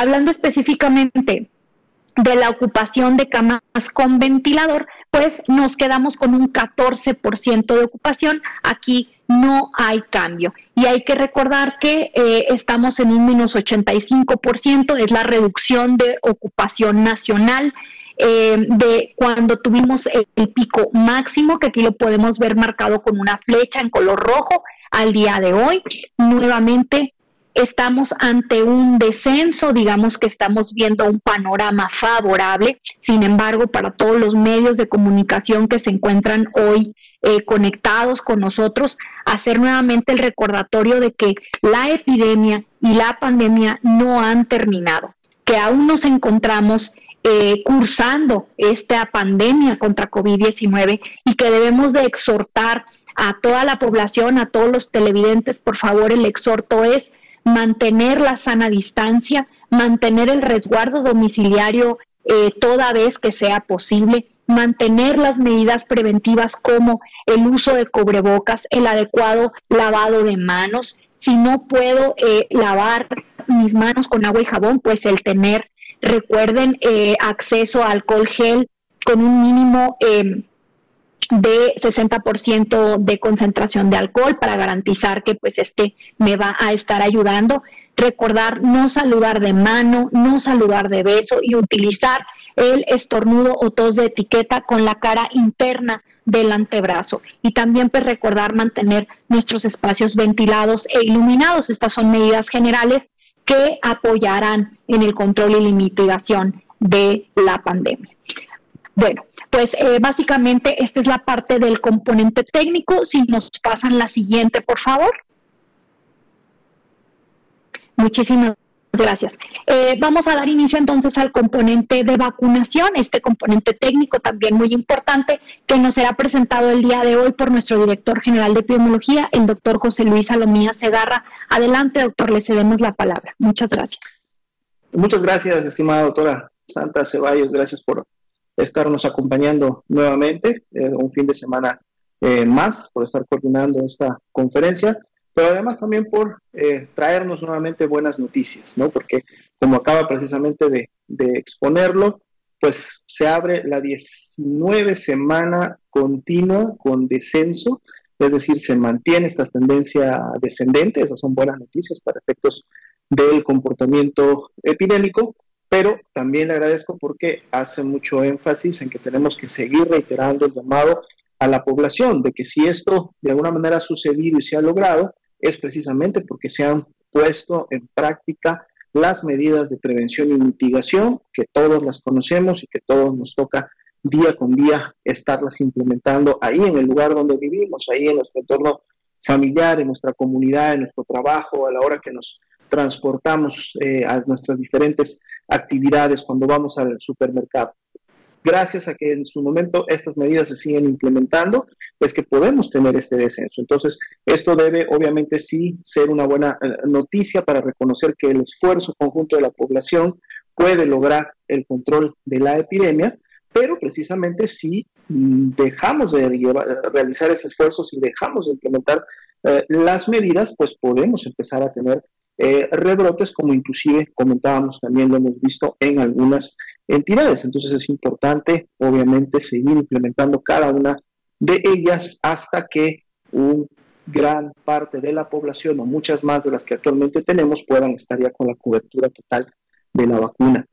Hablando específicamente de la ocupación de camas con ventilador, pues nos quedamos con un 14% de ocupación. Aquí no hay cambio. Y hay que recordar que eh, estamos en un menos 85%, es la reducción de ocupación nacional. Eh, de cuando tuvimos el, pico máximo, que aquí lo podemos ver marcado con una flecha en color rojo, al día de hoy. Nuevamente estamos ante un descenso, digamos que estamos viendo un panorama favorable, sin embargo, para todos los medios de comunicación que se encuentran hoy eh, conectados con nosotros, hacer nuevamente el recordatorio de que la epidemia y la pandemia no han terminado, que aún nos encontramos eh, cursando esta pandemia contra COVID-19 y que debemos de exhortar a toda la población, a todos los televidentes, por favor, el exhorto es mantener la sana distancia, mantener el resguardo domiciliario eh, toda vez que sea posible, mantener las medidas preventivas como el uso de cubrebocas, el adecuado lavado de manos. Si no puedo eh, lavar mis manos con agua y jabón, pues el tener, recuerden, eh, acceso a alcohol gel con un mínimo em, de 60% de concentración de alcohol para garantizar que pues este me va a estar ayudando. Recordar no saludar de mano, no saludar de beso y utilizar el estornudo o tos de etiqueta con la cara interna del antebrazo. Y también pues recordar mantener nuestros espacios ventilados e iluminados. Estas son medidas generales que apoyarán en el control y limitación de la pandemia. Bueno, pues eh, básicamente esta es la parte del componente técnico. Si nos pasan la siguiente, por favor. Muchísimas gracias. Eh, vamos a dar inicio entonces al componente de vacunación, este componente técnico también muy importante que nos será presentado el día de hoy por nuestro director general de epidemiología, el doctor José Luis Salomía Segarra. Adelante, doctor, le cedemos la palabra. Muchas gracias. Muchas gracias, estimada doctora Santa Ceballos. Gracias por estarnos acompañando nuevamente, eh, un fin de semana eh, más, por estar coordinando esta conferencia, pero además también por eh, traernos nuevamente buenas noticias, ¿no? Porque como acaba precisamente de, de exponerlo, pues se abre la 19 semana continua con descenso, es decir, se mantiene esta tendencia descendente, esas son buenas noticias para efectos del comportamiento epidémico, pero también le agradezco porque hace mucho énfasis en que tenemos que seguir reiterando el llamado a la población de que si esto de alguna manera ha sucedido y se ha logrado, es precisamente porque se han puesto en práctica las medidas de prevención y mitigación, que todos las conocemos y que todos nos toca día con día estarlas implementando ahí en el lugar donde vivimos, ahí en nuestro entorno familiar, en nuestra comunidad, en nuestro trabajo, a la hora que nos transportamos eh, a nuestras diferentes actividades cuando vamos al supermercado. Gracias a que en su momento estas medidas se siguen implementando, es que podemos tener este descenso. Entonces, esto debe obviamente sí ser una buena eh, noticia para reconocer que el esfuerzo conjunto de la población puede lograr el control de la epidemia, pero precisamente si mm, dejamos de realizar ese esfuerzo, si dejamos de implementar eh, las medidas, pues podemos empezar a tener eh, rebrotes, como inclusive comentábamos también lo hemos visto en algunas entidades. Entonces es importante, obviamente, seguir implementando cada una de ellas hasta que un gran parte de la población o muchas más de las que actualmente tenemos puedan estar ya con la cobertura total de la vacuna.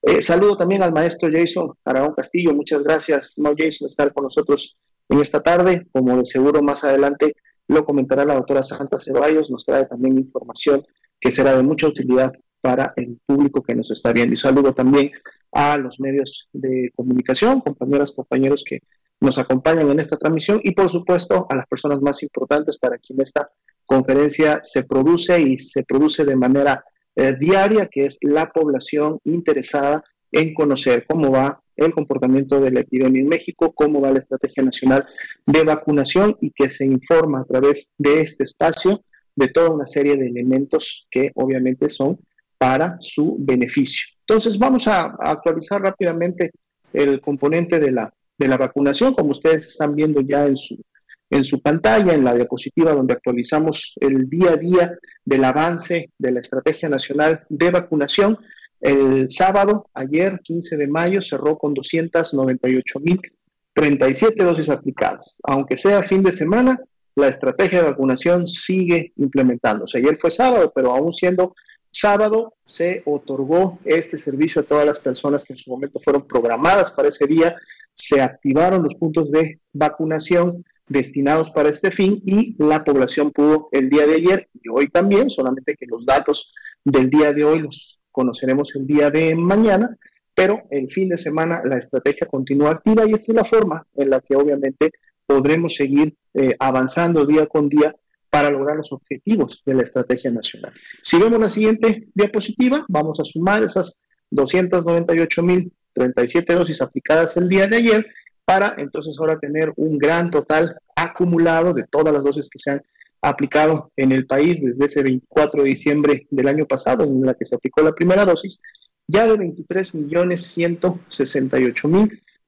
Eh, saludo también al maestro Jason Aragón Castillo. Muchas gracias, no Jason, estar con nosotros en esta tarde. Como de seguro más adelante lo comentará la doctora Santa Ceballos, nos trae también información que será de mucha utilidad para el público que nos está viendo. Y saludo también a los medios de comunicación, compañeras, compañeros que nos acompañan en esta transmisión y por supuesto a las personas más importantes para quien esta conferencia se produce y se produce de manera eh, diaria, que es la población interesada en conocer cómo va el comportamiento de la epidemia en México, cómo va la estrategia nacional de vacunación y que se informa a través de este espacio de toda una serie de elementos que obviamente son para su beneficio. Entonces vamos a, actualizar rápidamente el componente de la, de la vacunación, como ustedes están viendo ya en su, en su pantalla, en la diapositiva donde actualizamos el día a día del avance de la Estrategia Nacional de Vacunación. El sábado, ayer, 15 de mayo, cerró con 298.037 dosis aplicadas. Aunque sea fin de semana, la estrategia de vacunación sigue implementándose. Ayer fue sábado, pero aún siendo sábado se otorgó este servicio a todas las personas que en su momento fueron programadas para ese día. Se activaron los puntos de vacunación destinados para este fin y la población pudo el día de ayer y hoy también, solamente que los datos del día de hoy los conoceremos el día de mañana, pero el fin de semana la estrategia continúa activa y esta es la forma en la que obviamente podremos seguir eh, avanzando día con día para lograr los objetivos de la estrategia nacional. Si vemos la siguiente diapositiva, vamos a sumar esas 298.037 dosis aplicadas el día de ayer para entonces ahora tener un gran total acumulado de todas las dosis que se han aplicado en el país desde ese 24 de diciembre del año pasado, en la que se aplicó la primera dosis, ya de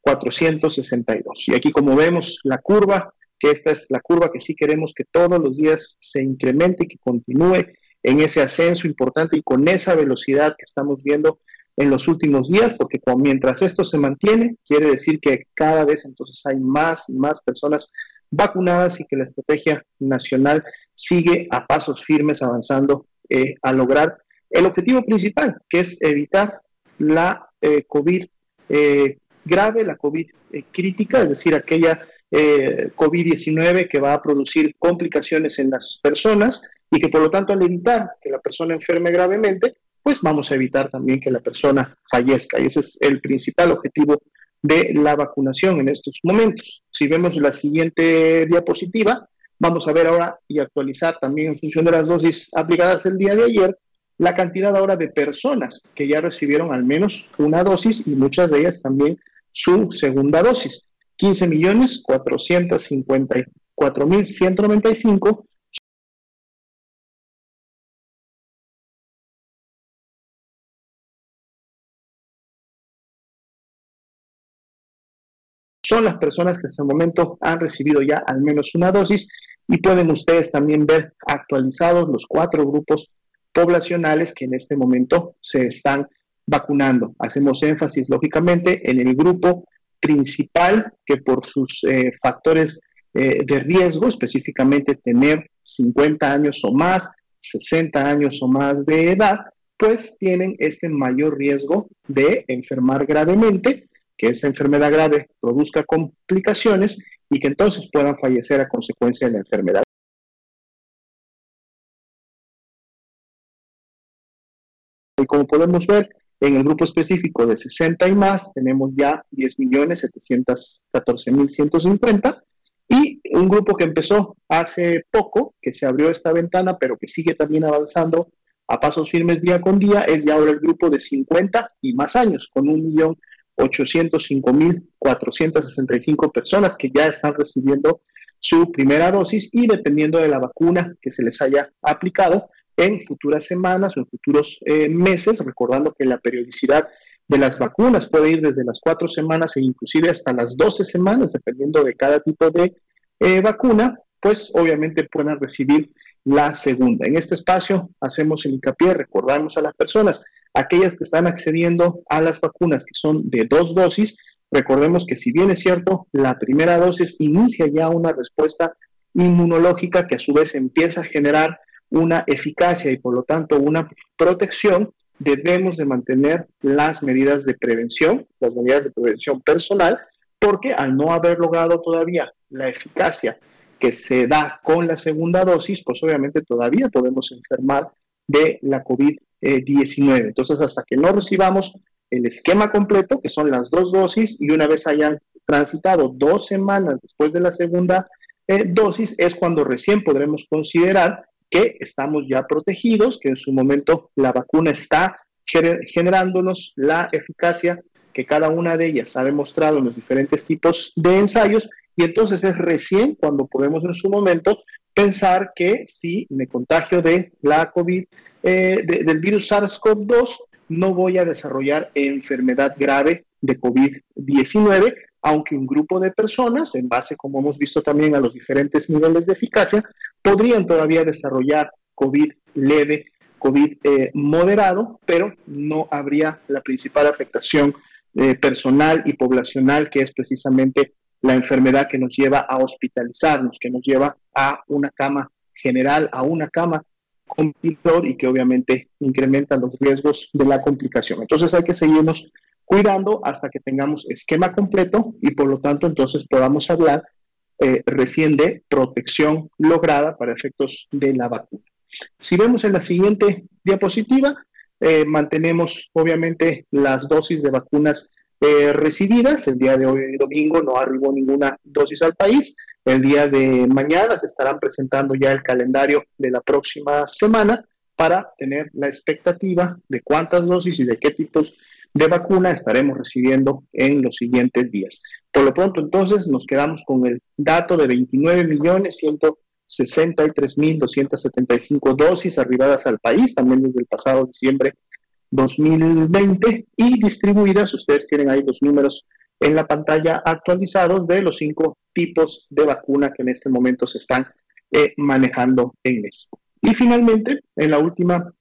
23.168.462. Y aquí como vemos la curva, que esta es la curva que sí queremos que todos los días se incremente y que continúe en ese ascenso importante y con esa velocidad que estamos viendo en los últimos días, porque mientras esto se mantiene, quiere decir que cada vez entonces hay más y más personas vacunadas y que la estrategia nacional sigue a pasos firmes avanzando eh, a lograr el objetivo principal, que es evitar la eh, COVID eh, grave, la COVID crítica, es decir, aquella COVID-19 que va a producir complicaciones en las personas y que por lo tanto al evitar que la persona enferme gravemente, pues vamos a evitar también que la persona fallezca. Y ese es el principal objetivo de la vacunación en estos momentos. Si vemos la siguiente diapositiva, vamos a ver ahora y actualizar también en función de las dosis aplicadas el día de ayer, la cantidad ahora de personas que ya recibieron al menos una dosis y muchas de ellas también su segunda dosis. 15 millones 454 mil 195 son las personas que hasta el momento han recibido ya al menos una dosis y pueden ustedes también ver actualizados los cuatro grupos poblacionales que en este momento se están vacunando. Hacemos énfasis, lógicamente, en el grupo principal que por sus eh, factores eh, de riesgo, específicamente tener 50 años o más, 60 años o más de edad, pues tienen este mayor riesgo de enfermar gravemente que esa enfermedad grave produzca complicaciones y que entonces puedan fallecer a consecuencia de la enfermedad. Y como podemos ver, en el grupo específico de 60 y más tenemos ya 10.714.150 y un grupo que empezó hace poco, que se abrió esta ventana, pero que sigue también avanzando a pasos firmes día con día, es ya ahora el grupo de 50 y más años, con un millón 805.465 personas que ya están recibiendo su primera dosis y dependiendo de la vacuna que se les haya aplicado en futuras semanas o en futuros eh, meses, recordando que la periodicidad de las vacunas puede ir desde las cuatro semanas e inclusive hasta las 12 semanas, dependiendo de cada tipo de eh, vacuna, pues obviamente puedan recibir la segunda. En este espacio hacemos el hincapié, recordamos a las personas, aquellas que están accediendo a las vacunas que son de dos dosis, recordemos que si bien es cierto, la primera dosis inicia ya una respuesta inmunológica que a su vez empieza a generar una eficacia y por lo tanto una protección, debemos de mantener las medidas de prevención, las medidas de prevención personal, porque al no haber logrado todavía la eficacia que se da con la segunda dosis, pues obviamente todavía podemos enfermar de la COVID 19. Entonces, hasta que no recibamos el esquema completo, que son las dos dosis, y una vez hayan transitado dos semanas después de la segunda eh, dosis, es cuando recién podremos considerar que estamos ya protegidos, que en su momento la vacuna está generándonos la eficacia que cada una de ellas ha demostrado en los diferentes tipos de ensayos, y entonces es recién cuando podemos en su momento pensar que si me contagio de la COVID eh, del virus SARS-CoV-2, no voy a desarrollar enfermedad grave de COVID-19, aunque un grupo de personas, en base, como hemos visto también, a los diferentes niveles de eficacia, podrían todavía desarrollar COVID leve COVID eh, moderado, pero no habría la principal afectación eh, personal y poblacional, que es precisamente la enfermedad que nos lleva a hospitalizarnos, que nos lleva a una cama general, a una cama complicador y que obviamente incrementa los riesgos de la complicación. Entonces hay que seguirnos cuidando hasta que tengamos esquema completo y por lo tanto entonces podamos hablar eh, recién de protección lograda para efectos de la vacuna. Si vemos en la siguiente diapositiva, eh, mantenemos obviamente las dosis de vacunas eh, recibidas. El día de hoy, domingo, no arribó ninguna dosis al país. El día de mañana se estarán presentando ya el calendario de la próxima semana para tener la expectativa de cuántas dosis y de qué tipos de vacuna estaremos recibiendo en los siguientes días. Por lo pronto, entonces, nos quedamos con el dato de 29 millones 163.275 dosis arribadas al país, también desde el pasado diciembre 2020, y distribuidas, ustedes tienen ahí los números en la pantalla actualizados de los cinco tipos de vacuna que en este momento se están eh, manejando en México. Y finalmente, en la última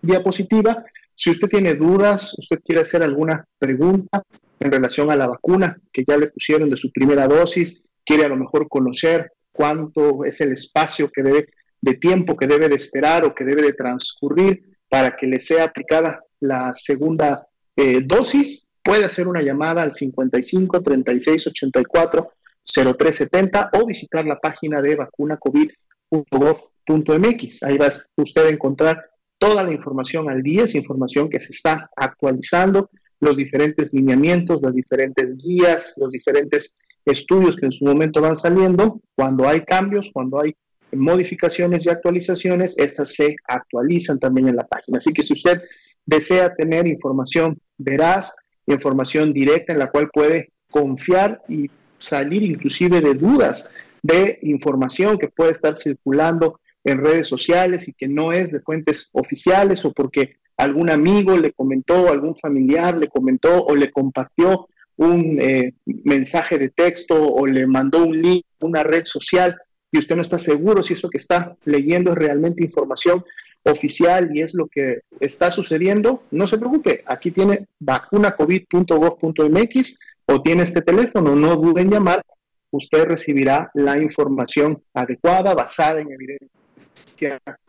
diapositiva, si usted tiene dudas, usted quiere hacer alguna pregunta en relación a la vacuna que ya le pusieron de su primera dosis, quiere a lo mejor conocer cuánto es el espacio que debe de tiempo que debe de esperar o que debe de transcurrir para que le sea aplicada la segunda eh, dosis, puede hacer una llamada al 55 36 84 0370 o visitar la página de vacunacovid.gov.mx. Ahí va usted a encontrar toda la información al día, es información que se está actualizando, los diferentes lineamientos, las diferentes guías, los diferentes estudios que en su momento van saliendo. Cuando hay cambios, cuando hay modificaciones y actualizaciones, estas se actualizan también en la página. Así que si usted desea tener información veraz, información directa en la cual puede confiar y salir inclusive de dudas de información que puede estar circulando en redes sociales y que no es de fuentes oficiales o porque algún amigo le comentó, algún familiar le comentó o le compartió un eh, mensaje de texto o le mandó un link una red social y usted no está seguro si eso que está leyendo es realmente información oficial y es lo que está sucediendo, no se preocupe, aquí tiene vacunacovid.gov.mx o tiene este teléfono, no duden en llamar, usted recibirá la información adecuada, basada en evidencia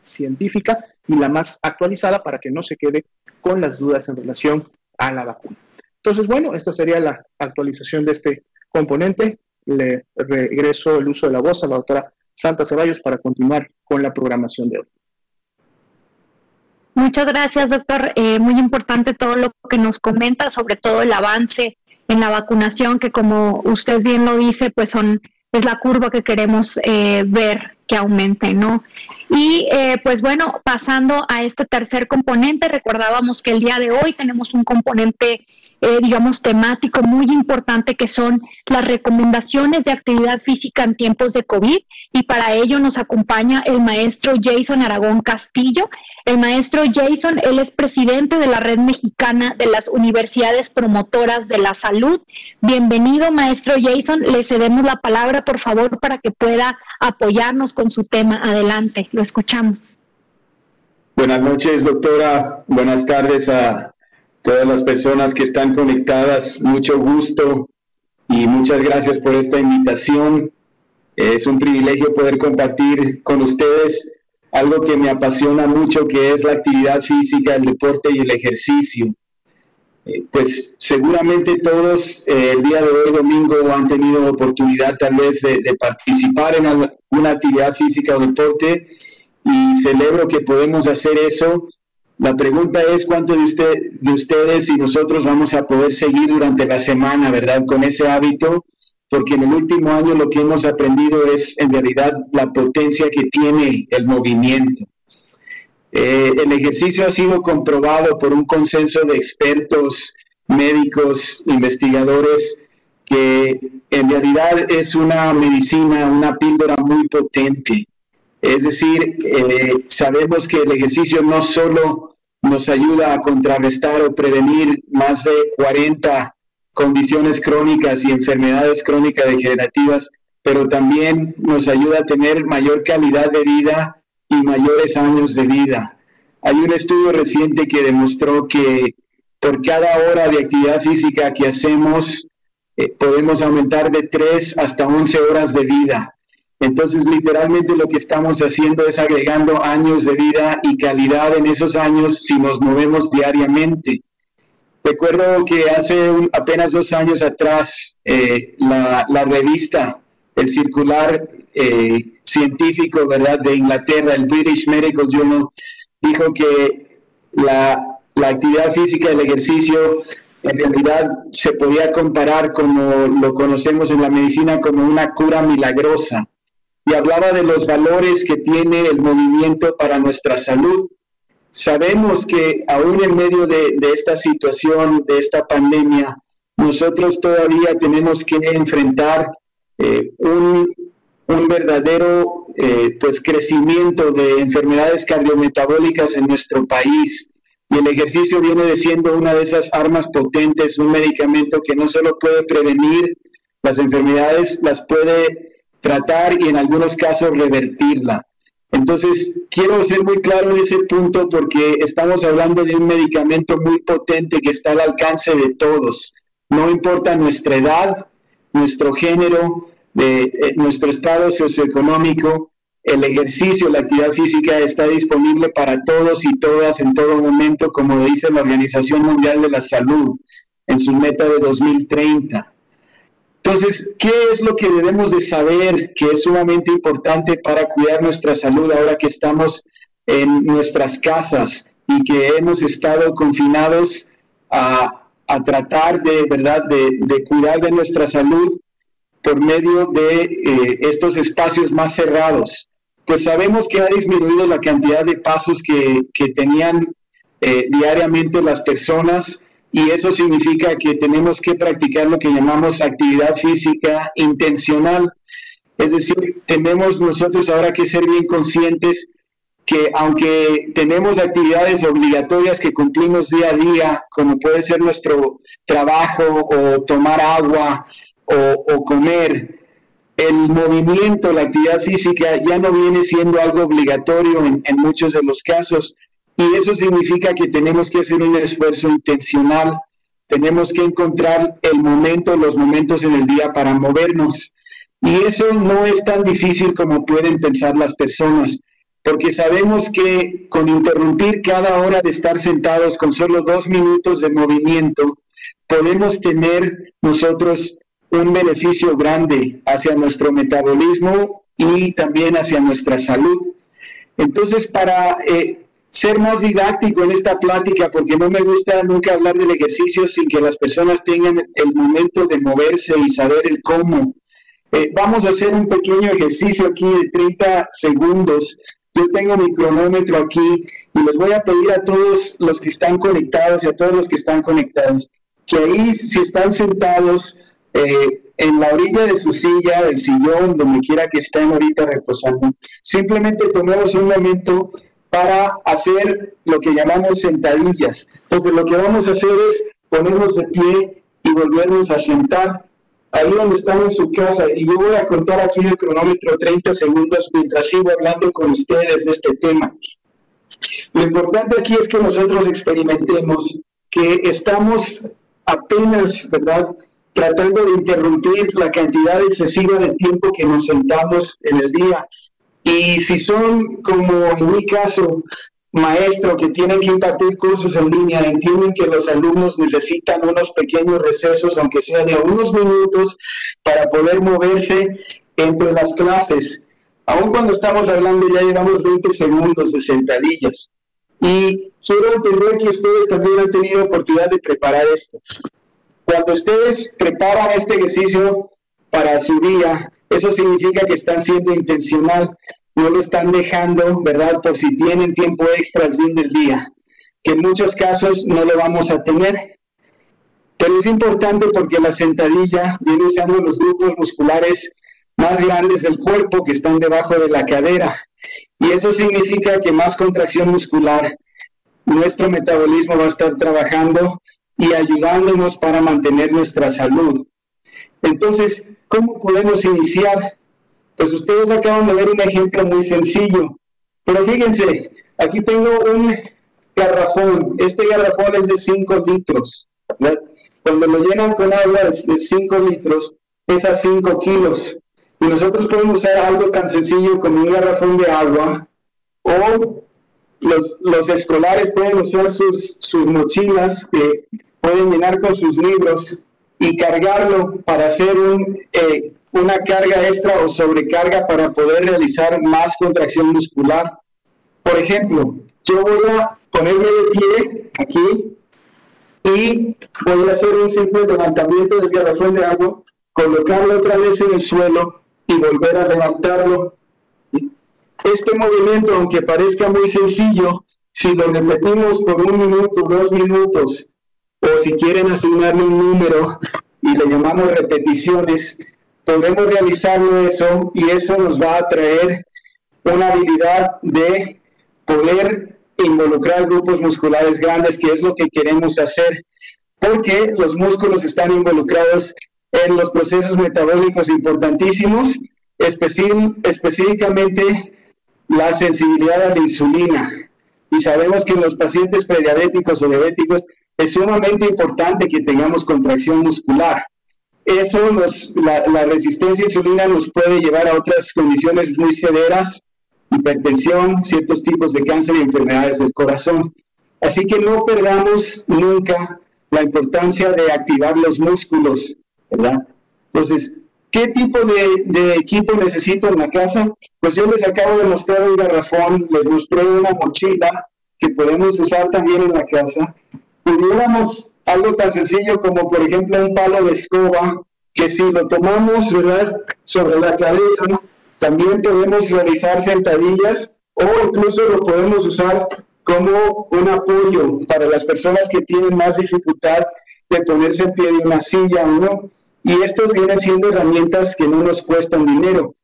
científica y la más actualizada para que no se quede con las dudas en relación a la vacuna. Entonces, bueno, esta sería la actualización de este componente. Le regreso el uso de la voz a la doctora Santa Ceballos para continuar con la programación de hoy. Muchas gracias, doctor. Eh, muy importante todo lo que nos comenta, sobre todo el avance en la vacunación, que como usted bien lo dice, pues son es la curva que queremos eh, ver que aumente, ¿no? Y eh, pues bueno, pasando a este tercer componente, recordábamos que el día de hoy tenemos un componente eh, digamos, temático muy importante que son las recomendaciones de actividad física en tiempos de COVID y para ello nos acompaña el maestro Jason Aragón Castillo. El maestro Jason, él es presidente de la Red Mexicana de las Universidades Promotoras de la Salud. Bienvenido, maestro Jason. Le cedemos la palabra, por favor, para que pueda apoyarnos con su tema. Adelante, lo escuchamos. Buenas noches, doctora. Buenas tardes a todas las personas que están conectadas, mucho gusto y muchas gracias por esta invitación. Es un privilegio poder compartir con ustedes algo que me apasiona mucho, que es la actividad física, el deporte y el ejercicio. Eh, pues seguramente todos eh, el día de hoy, domingo, han tenido oportunidad tal vez de, participar en alguna actividad física o deporte y celebro que podemos hacer eso la pregunta es cuánto de, usted, de ustedes y nosotros vamos a poder seguir durante la semana, ¿verdad? Con ese hábito, porque en el último año lo que hemos aprendido es en realidad la potencia que tiene el movimiento. Eh, el ejercicio ha sido comprobado por un consenso de expertos, médicos, investigadores, que en realidad es una medicina, una píldora muy potente. Es decir, eh, sabemos que el ejercicio no solo nos ayuda a contrarrestar o prevenir más de 40 condiciones crónicas y enfermedades crónicas degenerativas, pero también nos ayuda a tener mayor calidad de vida y mayores años de vida. Hay un estudio reciente que demostró que por cada hora de actividad física que hacemos, eh, podemos aumentar de 3 hasta 11 horas de vida. Entonces, literalmente lo que estamos haciendo es agregando años de vida y calidad en esos años si nos movemos diariamente. Recuerdo que hace apenas dos años atrás, eh, la, revista, el circular eh, científico ¿verdad? de Inglaterra, el British Medical Journal, dijo que la, actividad física, el ejercicio, en realidad se podía comparar como lo conocemos en la medicina como una cura milagrosa y hablaba de los valores que tiene el movimiento para nuestra salud. Sabemos que aún en medio de, esta situación, de esta pandemia, nosotros todavía tenemos que enfrentar eh, un, verdadero eh, pues crecimiento de enfermedades cardiometabólicas en nuestro país. Y el ejercicio viene siendo una de esas armas potentes, un medicamento que no solo puede prevenir las enfermedades, las puede tratar y en algunos casos revertirla. Entonces, quiero ser muy claro en ese punto porque estamos hablando de un medicamento muy potente que está al alcance de todos. No importa nuestra edad, nuestro género, de, eh, nuestro estado socioeconómico, el ejercicio, la actividad física está disponible para todos y todas en todo momento, como dice la Organización Mundial de la Salud en su meta de 2030. Entonces, ¿qué es lo que debemos de saber que es sumamente importante para cuidar nuestra salud ahora que estamos en nuestras casas y que hemos estado confinados a, tratar de, ¿verdad?, de, cuidar de nuestra salud por medio de eh, estos espacios más cerrados. Pues sabemos que ha disminuido la cantidad de pasos que, tenían eh, diariamente las personas y eso significa que tenemos que practicar lo que llamamos actividad física intencional. Es decir, tenemos nosotros ahora que ser bien conscientes que aunque tenemos actividades obligatorias que cumplimos día a día, como puede ser nuestro trabajo o tomar agua o, comer, el movimiento, la actividad física ya no viene siendo algo obligatorio en muchos de los casos, y eso significa que tenemos que hacer un esfuerzo intencional, tenemos que encontrar el momento, los momentos en el día para movernos. Y eso no es tan difícil como pueden pensar las personas, porque sabemos que con interrumpir cada hora de estar sentados con solo dos minutos de movimiento, podemos tener nosotros un beneficio grande hacia nuestro metabolismo y también hacia nuestra salud. Entonces, para eh, ser más didáctico en esta plática porque no me gusta nunca hablar del ejercicio sin que las personas tengan el momento de moverse y saber el cómo. Eh, vamos a hacer un pequeño ejercicio aquí de 30 segundos. Yo tengo mi cronómetro aquí y les voy a pedir a todos los que están conectados y a todos los que están conectados que ahí si están sentados eh, en la orilla de su silla, del sillón, donde quiera que estén ahorita reposando, simplemente tomemos un momento para hacer lo que llamamos sentadillas. Entonces lo que vamos a hacer es ponernos de pie y volvernos a sentar ahí donde están en su casa. Y yo voy a contar aquí el cronómetro 30 segundos mientras sigo hablando con ustedes de este tema. Lo importante aquí es que nosotros experimentemos que estamos apenas, ¿verdad? Tratando de interrumpir la cantidad excesiva de tiempo que nos sentamos en el día y si son, como en mi caso, maestro que tienen que impartir cursos en línea, entienden que los alumnos necesitan unos pequeños recesos, aunque sea de unos minutos, para poder moverse entre las clases. Aún cuando estamos hablando ya llevamos 20 segundos de sentadillas. Y quiero entender que ustedes también han tenido oportunidad de preparar esto. Cuando ustedes preparan este ejercicio para su día, eso significa que están siendo intencional, no lo están dejando, ¿verdad? Por si tienen tiempo extra al fin del día, que en muchos casos no lo vamos a tener. Pero es importante porque la sentadilla viene usando los grupos musculares más grandes del cuerpo que están debajo de la cadera. Y eso significa que más contracción muscular, nuestro metabolismo va a estar trabajando y ayudándonos para mantener nuestra salud. Entonces, ¿cómo podemos iniciar? Pues ustedes acaban de ver un ejemplo muy sencillo, pero fíjense, aquí tengo un garrafón. Este garrafón es de 5 litros. Cuando lo llenan con agua de 5 litros, pesa 5 kilos. Y nosotros podemos usar algo tan sencillo como un garrafón de agua o los, los escolares pueden usar sus, sus mochilas que pueden llenar con sus libros y cargarlo para hacer un, eh, una carga extra o sobrecarga para poder realizar más contracción muscular. Por ejemplo, yo voy a ponerme de pie aquí y voy a hacer un simple levantamiento del garrafón de agua, colocarlo otra vez en el suelo y volver a levantarlo. Este movimiento, aunque parezca muy sencillo, si lo repetimos por un minuto, dos minutos, o si quieren asignarle un número y le llamamos repeticiones, podemos realizarlo eso y eso nos va a traer una habilidad de poder involucrar grupos musculares grandes, que es lo que queremos hacer, porque los músculos están involucrados en los procesos metabólicos importantísimos, específicamente la sensibilidad a la insulina. Y sabemos que en los pacientes prediabéticos o diabéticos es sumamente importante que tengamos contracción muscular. Eso, la, la resistencia a insulina nos puede llevar a otras condiciones muy severas, hipertensión, ciertos tipos de cáncer y enfermedades del corazón. Así que no perdamos nunca la importancia de activar los músculos, ¿verdad? Entonces, ¿qué tipo de, de, equipo necesito en la casa? Pues yo les acabo de mostrar un garrafón, les mostré una mochila que podemos usar también en la casa. Pudiéramos algo tan sencillo como, por ejemplo, un palo de escoba, que si lo tomamos, ¿verdad?, sobre la cabeza, también podemos realizar sentadillas o incluso lo podemos usar como un apoyo para las personas que tienen más dificultad de ponerse en pie de una silla o no. Y estos vienen siendo herramientas que no nos cuestan dinero.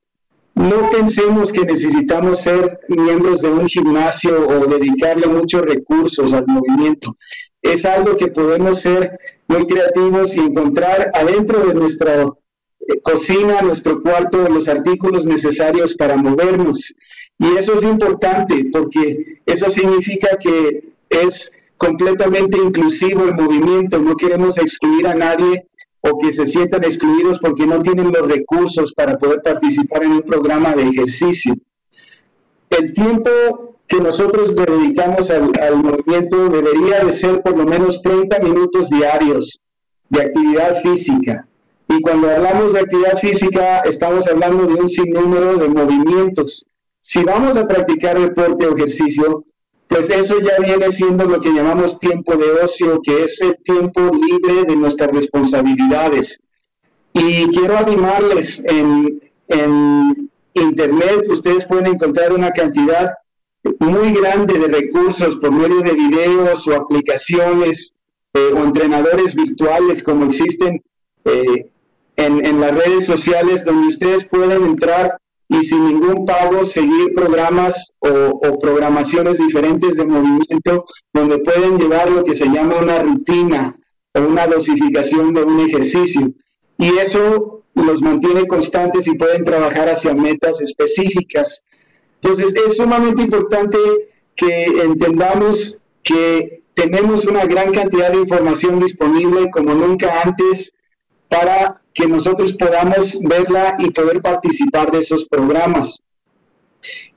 No pensemos que necesitamos ser miembros de un gimnasio o dedicarle muchos recursos al movimiento. Es algo que podemos ser muy creativos y encontrar adentro de nuestra cocina, nuestro cuarto, los artículos necesarios para movernos. Y eso es importante porque eso significa que es completamente inclusivo el movimiento, no queremos excluir a nadie o que se sientan excluidos porque no tienen los recursos para poder participar en un programa de ejercicio. El tiempo que nosotros dedicamos al, movimiento debería de ser por lo menos 30 minutos diarios de actividad física y cuando hablamos de actividad física, estamos hablando de un sinnúmero de movimientos. Si vamos a practicar deporte o ejercicio, pues eso ya viene siendo lo que llamamos tiempo de ocio, que es el tiempo libre de nuestras responsabilidades. Y quiero animarles, en, en Internet ustedes pueden encontrar una cantidad muy grande de recursos por medio de videos o aplicaciones eh, o entrenadores virtuales como existen eh, en, las redes sociales donde ustedes pueden entrar y sin ningún pago seguir programas o, programaciones diferentes de movimiento donde pueden llevar lo que se llama una rutina o una dosificación de un ejercicio. Y eso los mantiene constantes y pueden trabajar hacia metas específicas. Entonces es sumamente importante que entendamos que tenemos una gran cantidad de información disponible como nunca antes para que nosotros podamos verla y poder participar de esos programas.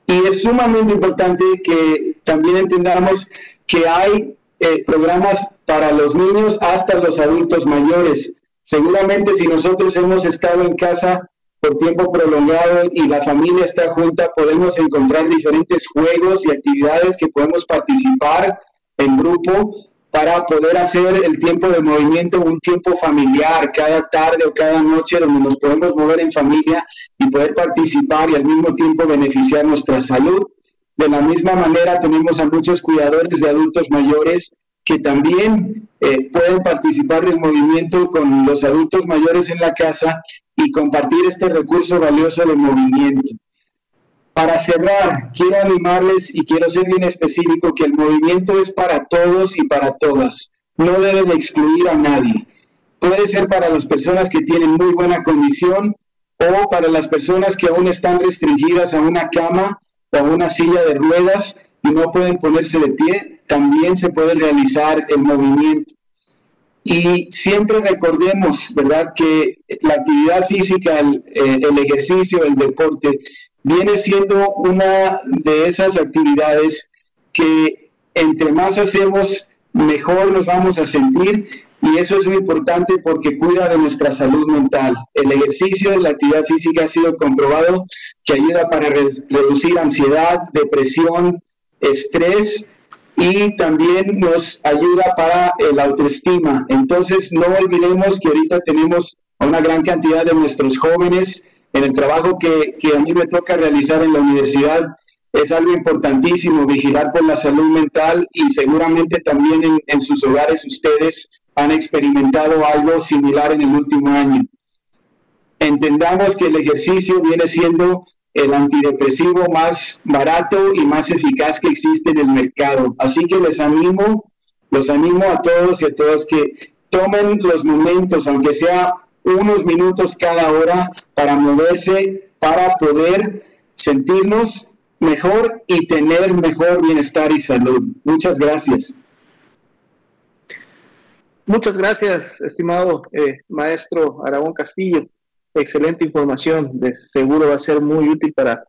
Y es sumamente importante que también entendamos que hay eh, programas para los niños hasta los adultos mayores. Seguramente si nosotros hemos estado en casa por tiempo prolongado y la familia está junta, podemos encontrar diferentes juegos y actividades que podemos participar en grupo para poder hacer el tiempo de movimiento un tiempo familiar, cada tarde o cada noche donde nos podemos mover en familia y poder participar y al mismo tiempo beneficiar nuestra salud. De la misma manera tenemos a muchos cuidadores de adultos mayores que también eh, pueden participar del movimiento con los adultos mayores en la casa y compartir este recurso valioso de movimiento. Para cerrar, quiero animarles y quiero ser bien específico que el movimiento es para todos y para todas. No deben excluir a nadie. Puede ser para las personas que tienen muy buena condición o para las personas que aún están restringidas a una cama o a una silla de ruedas. y no pueden ponerse de pie, también se puede realizar el movimiento. Y siempre recordemos, ¿verdad?, que la actividad física, el, eh, el, ejercicio, el deporte, viene siendo una de esas actividades que entre más hacemos, mejor nos vamos a sentir y eso es muy importante porque cuida de nuestra salud mental. El ejercicio, la actividad física ha sido comprobado que ayuda para reducir ansiedad, depresión, estrés y también nos ayuda para la autoestima. Entonces, no olvidemos que ahorita tenemos una gran cantidad de nuestros jóvenes en el trabajo que, que a mí me toca realizar en la universidad. Es algo importantísimo vigilar por la salud mental y seguramente también en, en sus hogares ustedes han experimentado algo similar en el último año. Entendamos que el ejercicio viene siendo el antidepresivo más barato y más eficaz que existe en el mercado. Así que les animo, los animo a todos y a todas que tomen los momentos, aunque sea unos minutos cada hora, para moverse, para poder sentirnos mejor y tener mejor bienestar y salud. Muchas gracias. Muchas gracias, estimado eh, maestro Aragón Castillo excelente información, de seguro va a ser muy útil para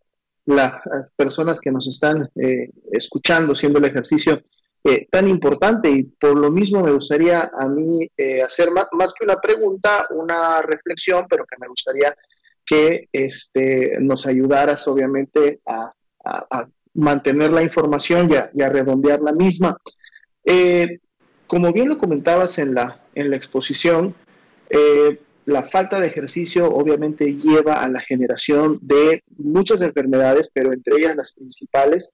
las personas que nos están eh, escuchando, siendo el ejercicio eh, tan importante y por lo mismo me gustaría a mí eh, hacer más, que una pregunta, una reflexión, pero que me gustaría que este, nos ayudaras obviamente a, mantener la información y a, redondear la misma. como bien lo comentabas en la, en la exposición, la falta de ejercicio obviamente lleva a la generación de muchas enfermedades, pero entre ellas las principales,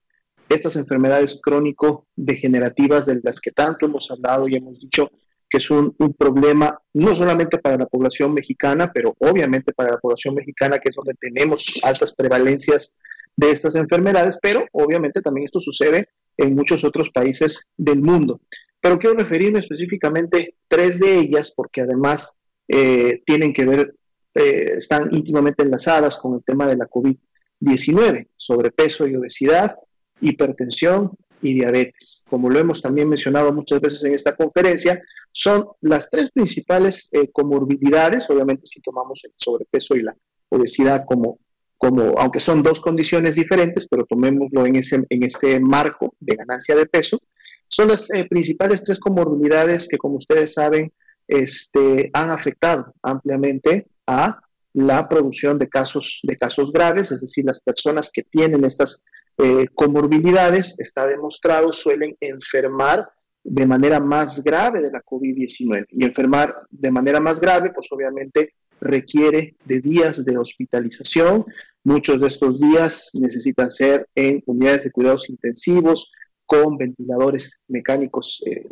estas enfermedades crónico-degenerativas de las que tanto hemos hablado y hemos dicho que es un, problema no solamente para la población mexicana, pero obviamente para la población mexicana, que es donde tenemos altas prevalencias de estas enfermedades, pero obviamente también esto sucede en muchos otros países del mundo. Pero quiero referirme específicamente tres de ellas, porque además eh, tienen que ver, eh, están íntimamente enlazadas con el tema de la COVID-19, sobrepeso y obesidad, hipertensión y diabetes. Como lo hemos también mencionado muchas veces en esta conferencia, son las tres principales eh, comorbilidades, obviamente si tomamos el sobrepeso y la obesidad como, como, aunque son dos condiciones diferentes, pero tomémoslo en ese, en este marco de ganancia de peso, son las principales tres comorbilidades que, como ustedes saben, este, han afectado ampliamente a la producción de casos, de casos graves, es decir, las personas que tienen estas eh, comorbilidades, está demostrado, suelen enfermar de manera más grave de la COVID-19. Y enfermar de manera más grave, pues obviamente requiere de días de hospitalización. Muchos de estos días necesitan ser en unidades de cuidados intensivos, con ventiladores mecánicos eh,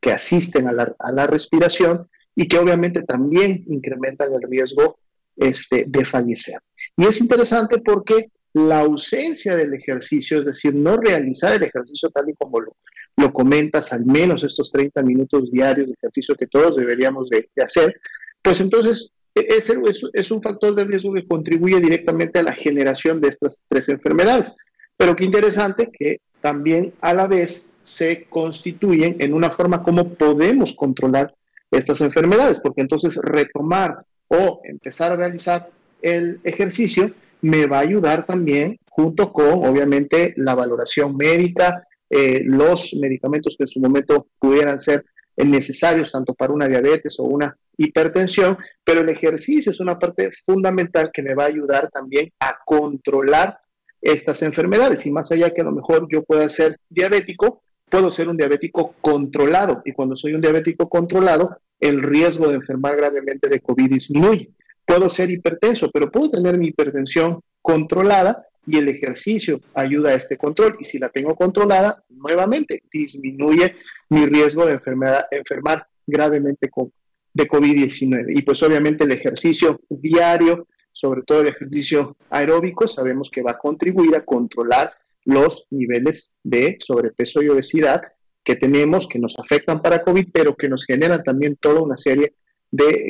que asisten a la, respiración y que obviamente también incrementan el riesgo este, de fallecer. Y es interesante porque la ausencia del ejercicio, es decir, no realizar el ejercicio tal y como lo, comentas, al menos estos 30 minutos diarios de ejercicio que todos deberíamos de, hacer, pues entonces e, es, es, es, un factor de riesgo que contribuye directamente a la generación de estas tres enfermedades. Pero qué interesante que también a la vez se constituyen en una forma como podemos controlar estas enfermedades, porque entonces retomar o empezar a realizar el ejercicio me va a ayudar también junto con, obviamente, la valoración médica, eh, los medicamentos que en su momento pudieran ser necesarios tanto para una diabetes o una hipertensión, pero el ejercicio es una parte fundamental que me va a ayudar también a controlar estas enfermedades. Y más allá que a lo mejor yo pueda ser diabético, puedo ser un diabético controlado. Y cuando soy un diabético controlado, el riesgo de enfermar gravemente de COVID disminuye. Puedo ser hipertenso, pero puedo tener mi hipertensión controlada y el ejercicio ayuda a este control. Y si la tengo controlada, nuevamente disminuye mi riesgo de enfermedad, enfermar gravemente con, de COVID-19. Y pues obviamente el ejercicio diario sobre todo el ejercicio aeróbico, sabemos que va a contribuir a controlar los niveles de sobrepeso y obesidad que tenemos, que nos afectan para COVID, pero que nos generan también toda una serie de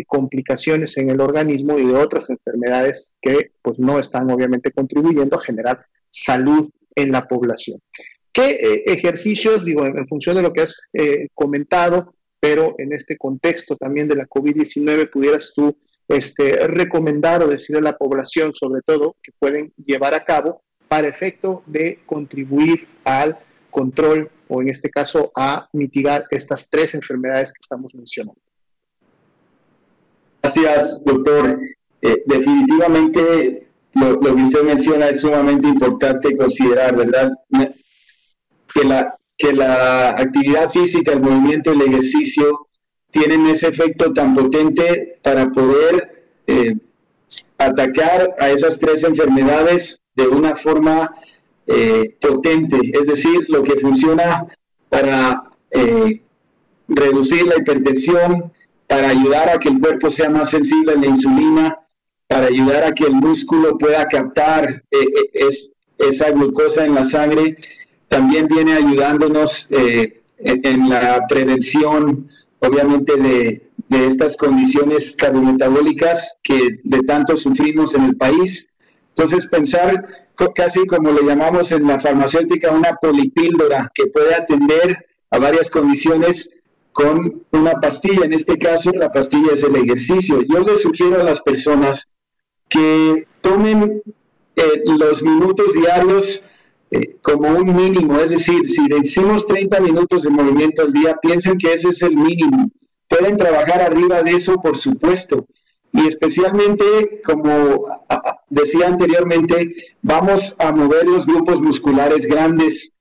complicaciones en el organismo y de otras enfermedades que pues no están obviamente contribuyendo a generar salud en la población. ¿Qué eh, ejercicios, digo, en, función de lo que has eh, comentado, pero en este contexto también de la COVID-19, pudieras tú este, recomendar o decirle a la población, sobre todo, que pueden llevar a cabo para efecto de contribuir al control o en este caso a mitigar estas tres enfermedades que estamos mencionando. Gracias, doctor. Eh, definitivamente lo, que usted menciona es sumamente importante considerar, ¿verdad? Que la, que la actividad física, el movimiento, el ejercicio tienen ese efecto tan potente para poder eh, atacar a esas tres enfermedades de una forma eh, potente, es decir, lo que funciona para reducir la hipertensión, para ayudar a que el cuerpo sea más sensible a la insulina, para ayudar a que el músculo pueda captar esa glucosa en la sangre, también viene ayudándonos en la prevención obviamente de, estas condiciones cardiometabólicas que de tanto sufrimos en el país. Entonces, pensar casi como le llamamos en la farmacéutica una polipíldora que puede atender a varias condiciones con una pastilla. En este caso, la pastilla es el ejercicio. Yo le sugiero a las personas que tomen eh, los minutos diarios eh, como un mínimo, es decir, si decimos 30 minutos de movimiento al día, piensen que ese es el mínimo. Pueden trabajar arriba de eso, por supuesto. Y especialmente, como decía anteriormente, vamos a mover los grupos musculares grandes.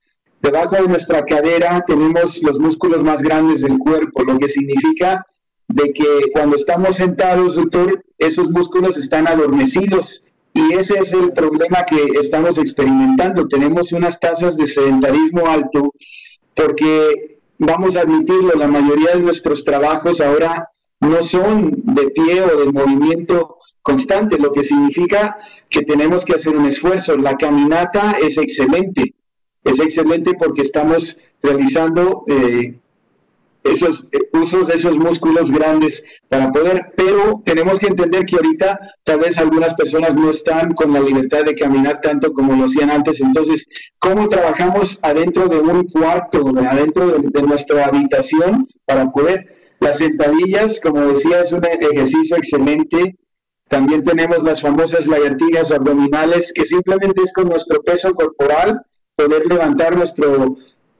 Debajo de nuestra cadera tenemos los músculos más grandes del cuerpo, lo que significa de que cuando estamos sentados, doctor, esos músculos están adormecidos y ese es el problema que estamos experimentando. Tenemos unas tasas de sedentarismo alto porque, vamos a admitirlo, la mayoría de nuestros trabajos ahora no son de pie o de movimiento constante, lo que significa que tenemos que hacer un esfuerzo. La caminata es excelente, es excelente porque estamos realizando eh, esos eh, usos de esos músculos grandes para poder, pero tenemos que entender que ahorita tal vez algunas personas no están con la libertad de caminar tanto como lo hacían antes, entonces, ¿cómo trabajamos adentro de un cuarto, adentro de, nuestra habitación para poder? Las sentadillas, como decía, es un ejercicio excelente. También tenemos las famosas lagartijas abdominales, que simplemente es con nuestro peso corporal poder levantar nuestro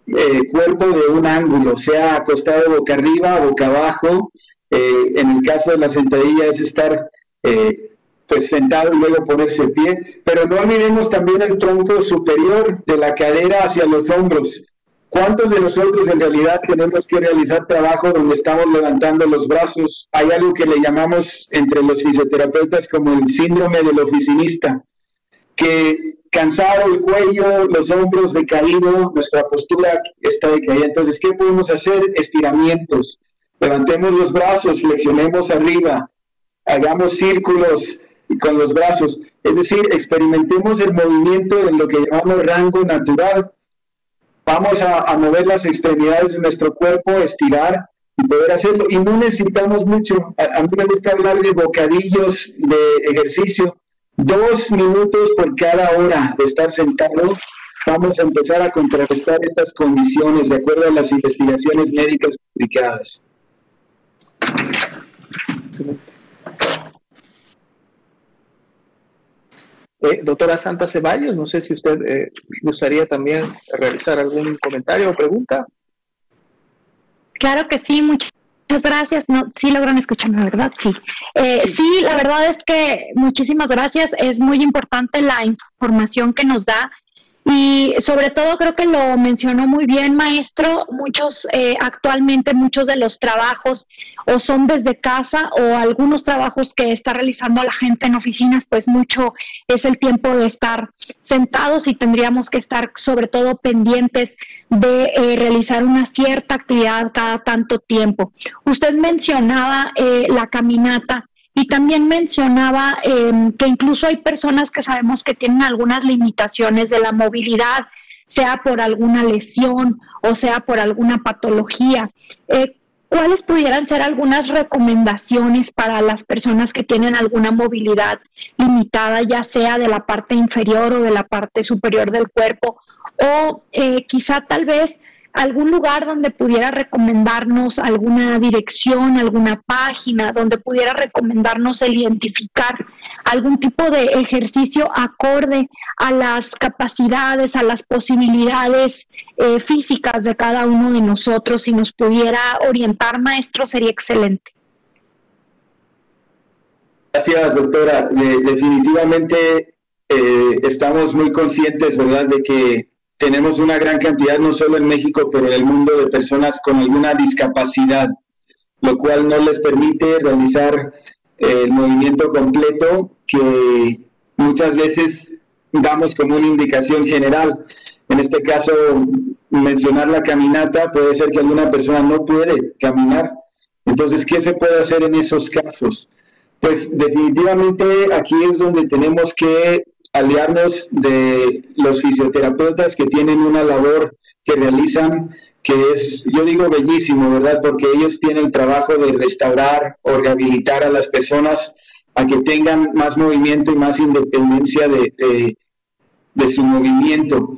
eh, cuerpo de un ángulo, sea acostado boca arriba, boca abajo. Eh, en el caso de la sentadilla es estar eh, pues sentado y luego ponerse pie, pero no olvidemos también el tronco superior de la cadera hacia los hombros. ¿Cuántos de nosotros en realidad tenemos que realizar trabajo donde estamos levantando los brazos? Hay algo que le llamamos entre los fisioterapeutas como el síndrome del oficinista, que cansado el cuello, los hombros decaídos, nuestra postura está decaída. Entonces, ¿qué podemos hacer? Estiramientos. Levantemos los brazos, flexionemos arriba, hagamos círculos con los brazos. Es decir, experimentemos el movimiento en lo que llamamos rango natural. Vamos a, mover las extremidades de nuestro cuerpo, estirar y poder hacerlo. Y no necesitamos mucho. a mí me gusta hablar de bocadillos de ejercicio dos minutos por cada hora de estar sentado, vamos a empezar a contrarrestar estas condiciones de acuerdo a las investigaciones médicas publicadas. Eh, doctora Santa Ceballos, no sé si usted eh, gustaría también realizar algún comentario o pregunta. Claro que sí, muchas Muchas gracias. No, sí logran escucharme, ¿verdad? Sí. Eh, sí, la verdad es que muchísimas gracias. Es muy importante la información que nos da y sobre todo creo que lo mencionó muy bien, maestro, muchos eh, actualmente muchos de los trabajos o son desde casa o algunos trabajos que está realizando la gente en oficinas, pues mucho es el tiempo de estar sentados y tendríamos que estar sobre todo pendientes de eh, realizar una cierta actividad cada tanto tiempo. Usted mencionaba eh, la caminata y también mencionaba em, que incluso hay personas que sabemos que tienen algunas limitaciones de la movilidad, sea por alguna lesión o sea por alguna patología. Eh, ¿Cuáles pudieran ser algunas recomendaciones para las personas que tienen alguna movilidad limitada, ya sea de la parte inferior o de la parte superior del cuerpo, o eh, quizá tal vez algún lugar donde pudiera recomendarnos alguna dirección, alguna página, donde pudiera recomendarnos el identificar algún tipo de ejercicio acorde a las capacidades, a las posibilidades eh, físicas de cada uno de nosotros. Si nos pudiera orientar, maestro, sería excelente. Gracias, doctora. definitivamente eh, estamos muy conscientes, ¿verdad?, de que tenemos una gran cantidad, no solo en México, pero en el mundo, de personas con alguna discapacidad, lo cual no les permite realizar eh, el movimiento completo que muchas veces damos como una indicación general. En este caso, mencionar la caminata, puede ser que alguna persona no puede caminar. Entonces, ¿qué se puede hacer en esos casos? Pues definitivamente aquí es donde tenemos que aliarnos de los fisioterapeutas que tienen una labor que realizan que es, yo digo, bellísimo, ¿verdad? Porque ellos tienen el trabajo de restaurar o rehabilitar a las personas a que tengan más movimiento y más independencia de, de, su movimiento.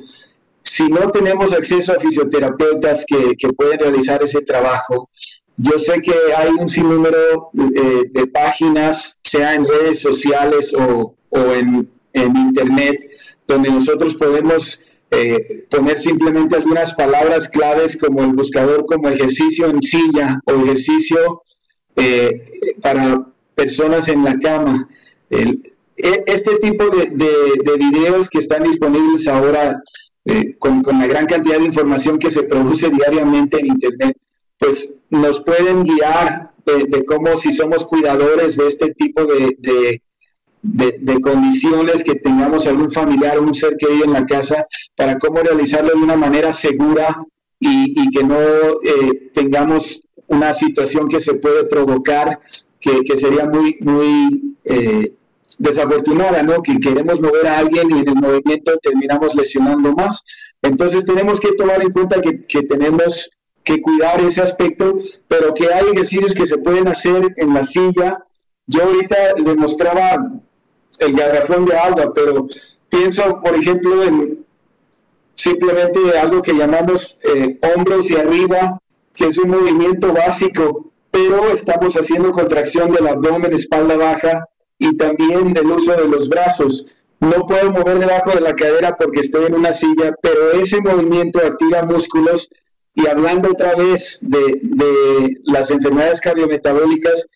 Si no tenemos acceso a fisioterapeutas que, que, pueden realizar ese trabajo, yo sé que hay un sinnúmero de, de páginas, sea en redes sociales o, o en en Internet, donde nosotros podemos eh, poner simplemente algunas palabras claves como el buscador, como ejercicio en silla o ejercicio eh, para personas en la cama. E, este tipo de, de, videos que están disponibles ahora eh, con, con, la gran cantidad de información que se produce diariamente en Internet, pues nos pueden guiar de, cómo si somos cuidadores de este tipo de, de, condiciones que tengamos algún familiar o un ser querido en la casa para cómo realizarlo de una manera segura y, que no eh, tengamos una situación que se puede provocar que, sería muy, muy eh, desafortunada, ¿no? Que queremos mover a alguien y en el movimiento terminamos lesionando más. Entonces tenemos que tomar en cuenta que, que tenemos que cuidar ese aspecto, pero que hay ejercicios que se pueden hacer en la silla. Yo ahorita le mostraba el garrafón de agua, pero pienso, por ejemplo, en simplemente algo que llamamos eh, hombros y arriba, que es un movimiento básico, pero estamos haciendo contracción del abdomen, espalda baja y también del uso de los brazos. No puedo mover debajo de la cadera porque estoy en una silla, pero ese movimiento activa músculos y hablando otra vez de, de las enfermedades cardiometabólicas,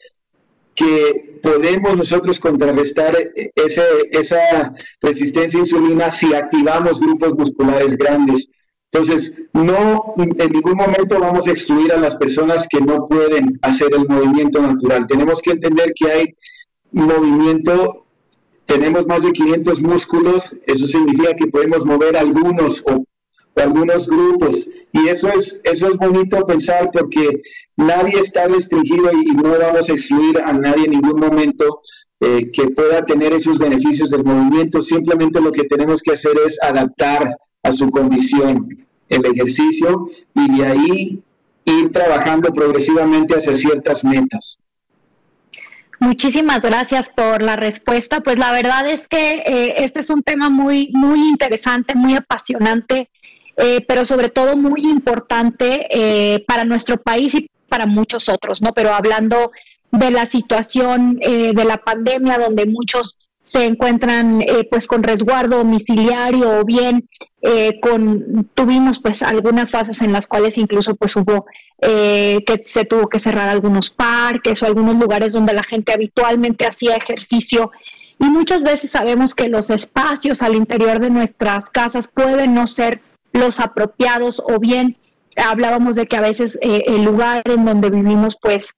que podemos nosotros contrarrestar ese, esa resistencia a insulina si activamos grupos musculares grandes. Entonces, no en ningún momento vamos a excluir a las personas que no pueden hacer el movimiento natural. Tenemos que entender que hay movimiento, tenemos más de 500 músculos, eso significa que podemos mover algunos o algunos grupos. Y eso es, eso es bonito pensar porque nadie está restringido y, no vamos a excluir a nadie en ningún momento eh, que pueda tener esos beneficios del movimiento. Simplemente lo que tenemos que hacer es adaptar a su condición el ejercicio y de ahí ir trabajando progresivamente hacia ciertas metas. Muchísimas gracias por la respuesta. Pues la verdad es que eh, este es un tema muy, muy interesante, muy apasionante eh, pero sobre todo muy importante eh, para nuestro país y para muchos otros, ¿no? Pero hablando de la situación eh, de la pandemia, donde muchos se encuentran pues con resguardo domiciliario o bien con tuvimos pues algunas fases en las cuales incluso pues hubo que se tuvo que cerrar algunos parques o algunos lugares donde la gente habitualmente hacía ejercicio y muchas veces sabemos que los espacios al interior de nuestras casas pueden no ser los apropiados o bien hablábamos de que a veces eh, el lugar en donde vivimos pues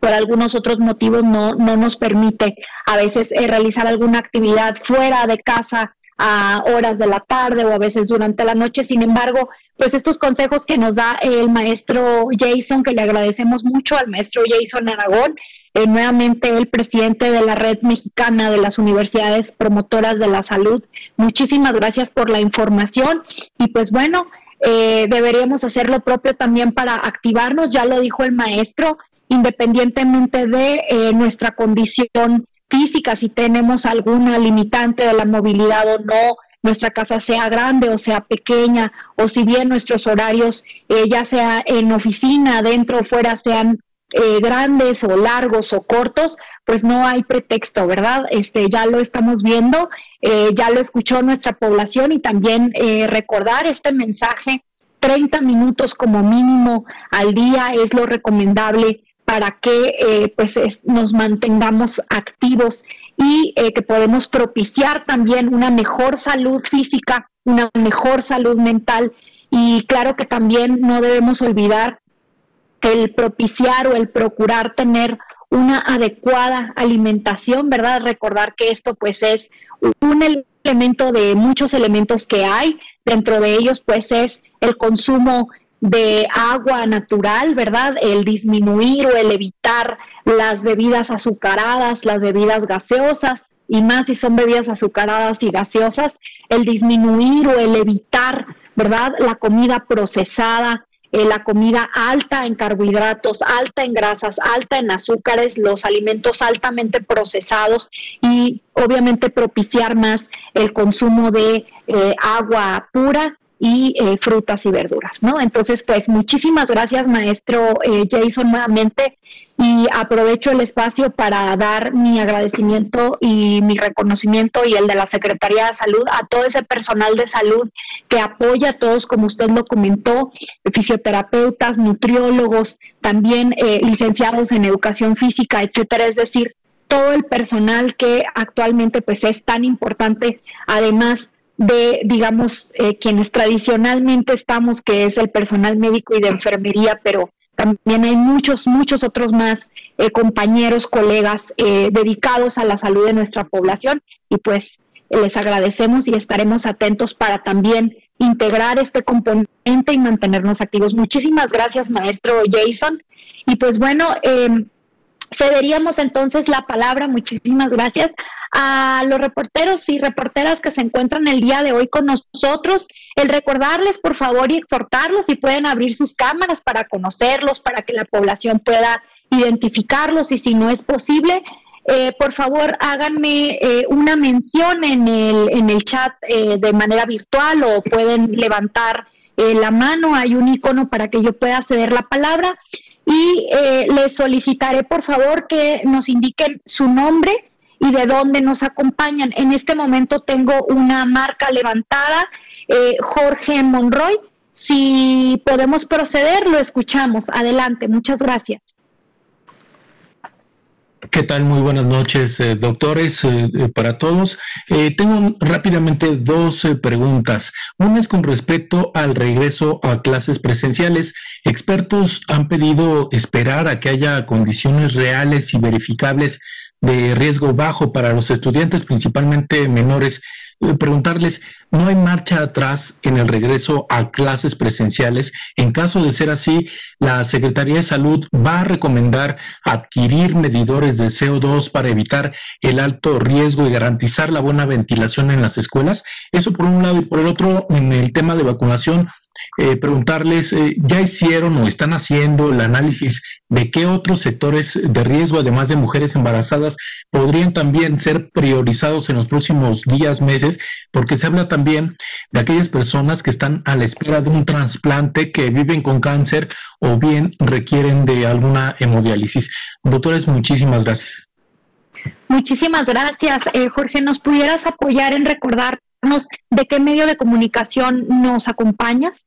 por algunos otros motivos no, no nos permite a veces eh, realizar alguna actividad fuera de casa a horas de la tarde o a veces durante la noche. Sin embargo, pues estos consejos que nos da el maestro Jason, que le agradecemos mucho al maestro Jason Aragón, eh, nuevamente el presidente de la Red Mexicana de las Universidades Promotoras de la Salud. Muchísimas gracias por la información y pues bueno, eh, deberíamos hacer lo propio también para activarnos, ya lo dijo el maestro, independientemente de eh, nuestra condición física, si tenemos alguna limitante de la movilidad o no, nuestra casa sea grande o sea pequeña, o si bien nuestros horarios, eh, ya sea en oficina, dentro o fuera, sean eh, grandes o largos o cortos, pues no hay pretexto, ¿verdad? Este, ya lo estamos viendo, eh, ya lo escuchó nuestra población y también recordar este mensaje 30 minutos como mínimo al día es lo recomendable para que eh, pues nos mantengamos activos y eh, que podemos propiciar también una mejor salud física, una mejor salud mental y claro que también no debemos olvidar el propiciar o el procurar tener una adecuada alimentación, ¿verdad? Recordar que esto pues es un elemento de muchos elementos que hay, dentro de ellos pues es el consumo de agua natural, ¿verdad? El disminuir o el evitar las bebidas azucaradas, las bebidas gaseosas, y más si son bebidas azucaradas y gaseosas, el disminuir o el evitar, ¿verdad? La comida procesada, eh, la comida alta en carbohidratos, alta en grasas, alta en azúcares, los alimentos altamente procesados y obviamente propiciar más el consumo de eh, agua pura y eh, frutas y verduras, ¿no? Entonces, pues muchísimas gracias, maestro Jason, nuevamente, y aprovecho el espacio para dar mi agradecimiento y mi reconocimiento y el de la Secretaría de Salud a todo ese personal de salud que apoya a todos, como usted lo comentó, fisioterapeutas, nutriólogos, también eh, licenciados en educación física, etcétera, es decir, todo el personal que actualmente pues es tan importante, además de, digamos, eh, quienes tradicionalmente estamos, que es el personal médico y de enfermería, pero también hay muchos, muchos otros más eh, compañeros, colegas eh, dedicados a la salud de nuestra población y pues les agradecemos y estaremos atentos para también integrar este componente y mantenernos activos. Muchísimas gracias, maestro Jason. Y pues bueno, eh, cederíamos entonces la palabra, muchísimas gracias, a los reporteros y reporteras que se encuentran el día de hoy con nosotros, el recordarles por favor y exhortarlos si pueden abrir sus cámaras para conocerlos, para que la población pueda identificarlos y si no es posible, eh, por favor háganme eh, una mención en el, en el chat eh, de manera virtual o pueden levantar la mano, hay un icono para que yo pueda ceder la palabra y les solicitaré por favor que nos indiquen su nombre, y de dónde nos acompañan. En este momento tengo una marca levantada, eh, Jorge Monroy. Si podemos proceder, lo escuchamos. Adelante, muchas gracias. ¿Qué tal? Muy buenas noches, eh, doctores, eh, para todos. tengo rápidamente dos preguntas. Una es con respecto al regreso a clases presenciales. Expertos han pedido esperar a que haya condiciones reales y verificables de riesgo bajo para los estudiantes, principalmente menores, eh, preguntarles, ¿no hay marcha atrás en el regreso a clases presenciales? En caso de ser así, la Secretaría de Salud va a recomendar adquirir medidores de CO2 para evitar el alto riesgo y garantizar la buena ventilación en las escuelas. Eso por un lado y por el otro, en el tema de vacunación, eh, preguntarles, eh, ¿ya hicieron o están haciendo el análisis de qué otros sectores de riesgo, además de mujeres embarazadas, podrían también ser priorizados en los próximos días, meses? Porque se habla también de aquellas personas que están a la espera de un trasplante, que viven con cáncer o bien requieren de alguna hemodiálisis. Doctores, muchísimas gracias. Muchísimas gracias, eh, Jorge. ¿Nos pudieras apoyar en recordarnos de qué medio de comunicación nos acompañas?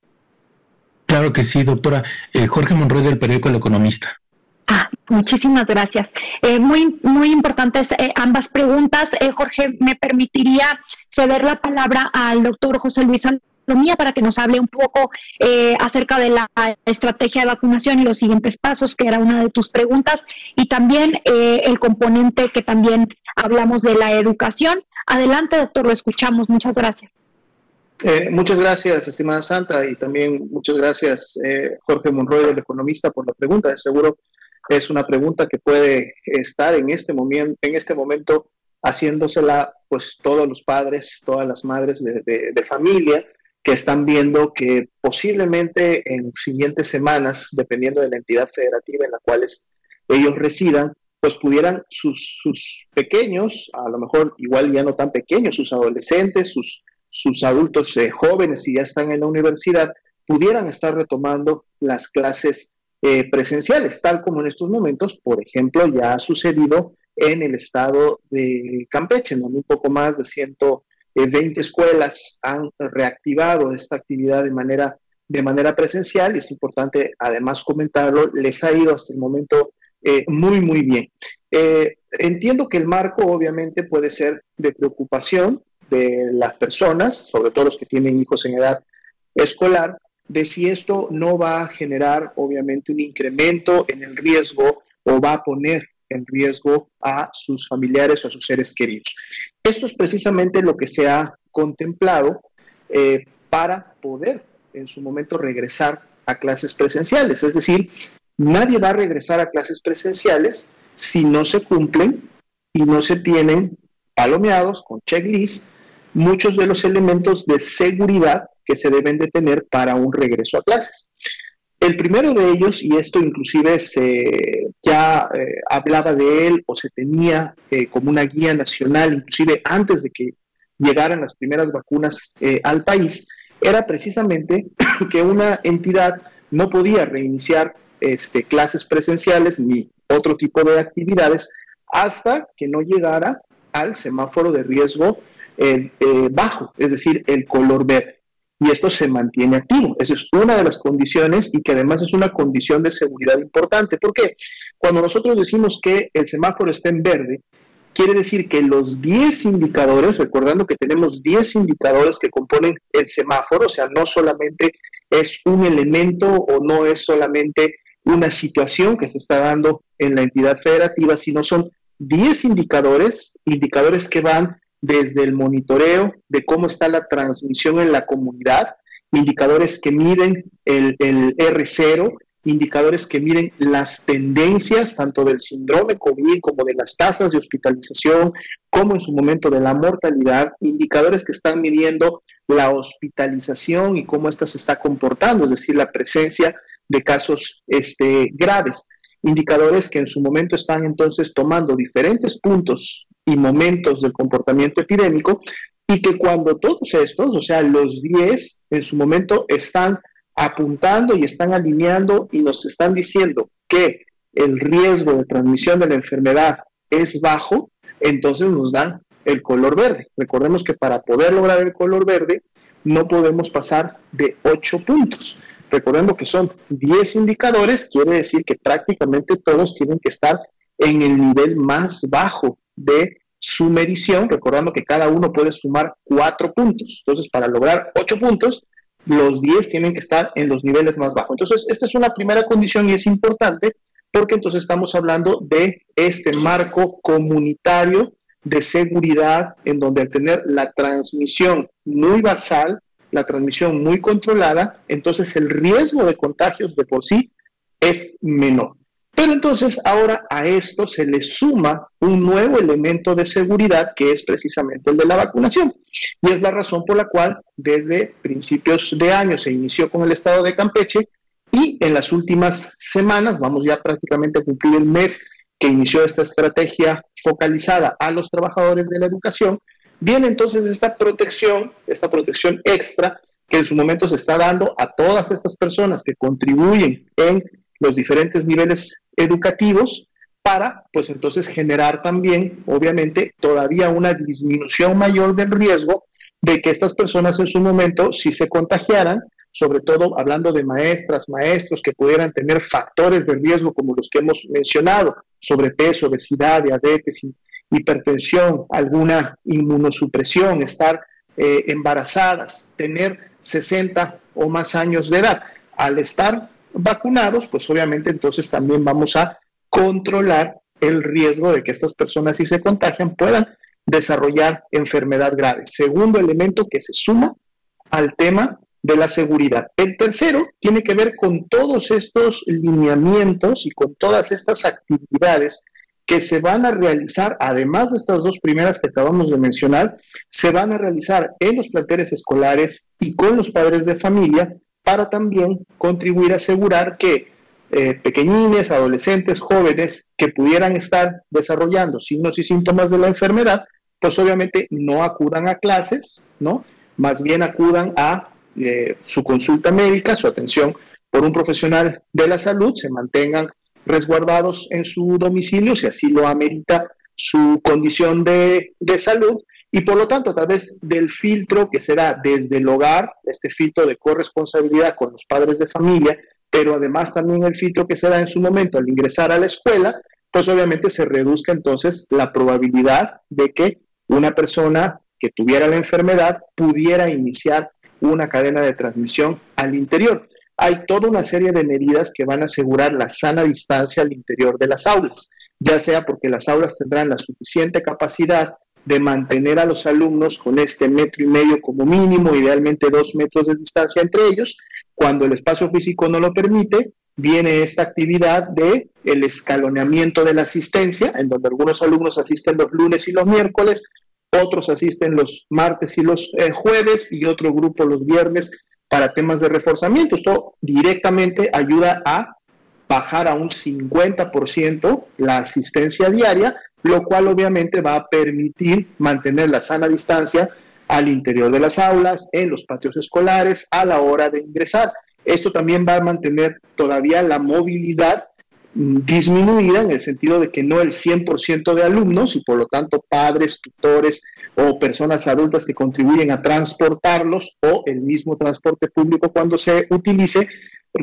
Claro que sí, doctora. Eh, Jorge Monroy del periódico El Economista. Ah, muchísimas gracias. Eh, muy, muy importantes eh, ambas preguntas. Jorge, me permitiría ceder la palabra al doctor José Luis Salomía para que nos hable un poco acerca de la estrategia de vacunación y los siguientes pasos, que era una de tus preguntas, y también el componente que también hablamos de la educación. Adelante, doctor, lo escuchamos. Muchas gracias. Eh, muchas gracias, estimada Santa, y también muchas gracias, eh, Jorge Monroy, el economista, por la pregunta. Seguro es una pregunta que puede estar en este momento, en este momento haciéndosela, pues todos los padres, todas las madres de, familia que están viendo que posiblemente en siguientes semanas, dependiendo de la entidad federativa en la cual ellos residan, pues pudieran sus pequeños, a lo mejor igual ya no tan pequeños, sus adolescentes, sus sus adultos eh, jóvenes, si ya están en la universidad, pudieran estar retomando las clases eh, presenciales, tal como en estos momentos, por ejemplo, ya ha sucedido en el estado de Campeche, donde un poco más de 120 escuelas han reactivado esta actividad de manera, de manera presencial y es importante además comentarlo, les ha ido hasta el momento eh, muy, muy bien. Eh, entiendo que el marco obviamente puede ser de preocupación de las personas, sobre todo los que tienen hijos en edad escolar, de si esto no va a generar obviamente un incremento en el riesgo o va a poner en riesgo a sus familiares o a sus seres queridos. Esto es precisamente lo que se ha contemplado eh, para poder en su momento regresar a clases presenciales. Es decir, nadie va a regresar a clases presenciales si no se cumplen y no se tienen palomeados con checklist muchos de los elementos de seguridad que se deben de tener para un regreso a clases. El primero de ellos, y esto inclusive se ya eh, hablaba de él o se tenía eh, como una guía nacional, inclusive antes de que llegaran las primeras vacunas eh, al país, era precisamente que una entidad no podía reiniciar este, clases presenciales ni otro tipo de actividades hasta que no llegara al semáforo de riesgo bajo, es decir, el color verde y esto se mantiene activo. Esa es una de las condiciones y que además es una condición de seguridad importante. porque Cuando nosotros decimos que el semáforo está en verde, quiere decir que los 10 indicadores, recordando que tenemos 10 indicadores que componen el semáforo, o sea, no solamente es un elemento o no es solamente una situación que se está dando en la entidad federativa, sino son 10 indicadores, indicadores que van desde el monitoreo de cómo está la transmisión en la comunidad, indicadores que miden el, R0, indicadores que miden las tendencias tanto del síndrome COVID como de las tasas de hospitalización, como en su momento de la mortalidad, indicadores que están midiendo la hospitalización y cómo ésta se está comportando, es decir, la presencia de casos este, graves indicadores que en su momento están entonces tomando diferentes puntos y momentos del comportamiento epidémico y que cuando todos estos, o sea, los 10 en su momento están apuntando y están alineando y nos están diciendo que el riesgo de transmisión de la enfermedad es bajo, entonces nos dan el color verde. Recordemos que para poder lograr el color verde no podemos pasar de 8 puntos. Recordando que son 10 indicadores, quiere decir que prácticamente todos tienen que estar en el nivel más bajo de su medición, recordando que cada uno puede sumar 4 puntos. Entonces, para lograr 8 puntos, los 10 tienen que estar en los niveles más bajos. Entonces, esta es una primera condición y es importante porque entonces estamos hablando de este marco comunitario de seguridad en donde al tener la transmisión muy basal, la transmisión muy controlada, entonces el riesgo de contagios de por sí es menor. Pero entonces ahora a esto se le suma un nuevo elemento de seguridad que es precisamente el de la vacunación. Y es la razón por la cual desde principios de año se inició con el estado de Campeche y en las últimas semanas, vamos ya prácticamente a cumplir el mes que inició esta estrategia focalizada a los trabajadores de la educación, Viene entonces esta protección, esta protección extra que en su momento se está dando a todas estas personas que contribuyen en los diferentes niveles educativos para, pues entonces generar también, obviamente, todavía una disminución mayor del riesgo de que estas personas en su momento, si se contagiaran, sobre todo hablando de maestras, maestros que pudieran tener factores de riesgo como los que hemos mencionado, sobrepeso, obesidad, diabetes, hipertensión, alguna inmunosupresión, estar eh, embarazadas, tener 60 o más años de edad. Al estar vacunados, pues obviamente entonces también vamos a controlar el riesgo de que estas personas, si se contagian, puedan desarrollar enfermedad grave. Segundo elemento que se suma al tema de la seguridad. El tercero tiene que ver con todos estos lineamientos y con todas estas actividades que se van a realizar, además de estas dos primeras que acabamos de mencionar, se van a realizar en los planteles escolares y con los padres de familia para también contribuir a asegurar que eh, pequeñines, adolescentes, jóvenes que pudieran estar desarrollando signos y síntomas de la enfermedad, pues obviamente no acudan a clases, ¿no? más bien acudan a eh, su consulta médica, su atención por un profesional de la salud, se mantengan resguardados en su domicilio, si así lo amerita su condición de, de salud, y por lo tanto a través del filtro que será desde el hogar, este filtro de corresponsabilidad con los padres de familia, pero además también el filtro que se da en su momento al ingresar a la escuela, pues obviamente se reduzca entonces la probabilidad de que una persona que tuviera la enfermedad pudiera iniciar una cadena de transmisión al interior. Hay toda una serie de medidas que van a asegurar la sana distancia al interior de las aulas, ya sea porque las aulas tendrán la suficiente capacidad de mantener a los alumnos con este metro y medio como mínimo, idealmente dos metros de distancia entre ellos. Cuando el espacio físico no lo permite, viene esta actividad de el escaloneamiento de la asistencia, en donde algunos alumnos asisten los lunes y los miércoles, otros asisten los martes y los eh, jueves y otro grupo los viernes para temas de reforzamiento. Esto directamente ayuda a bajar a un 50% la asistencia diaria, lo cual obviamente va a permitir mantener la sana distancia al interior de las aulas, en los patios escolares, a la hora de ingresar. Esto también va a mantener todavía la movilidad disminuida en el sentido de que no el 100% de alumnos y por lo tanto padres, tutores o personas adultas que contribuyen a transportarlos o el mismo transporte público cuando se utilice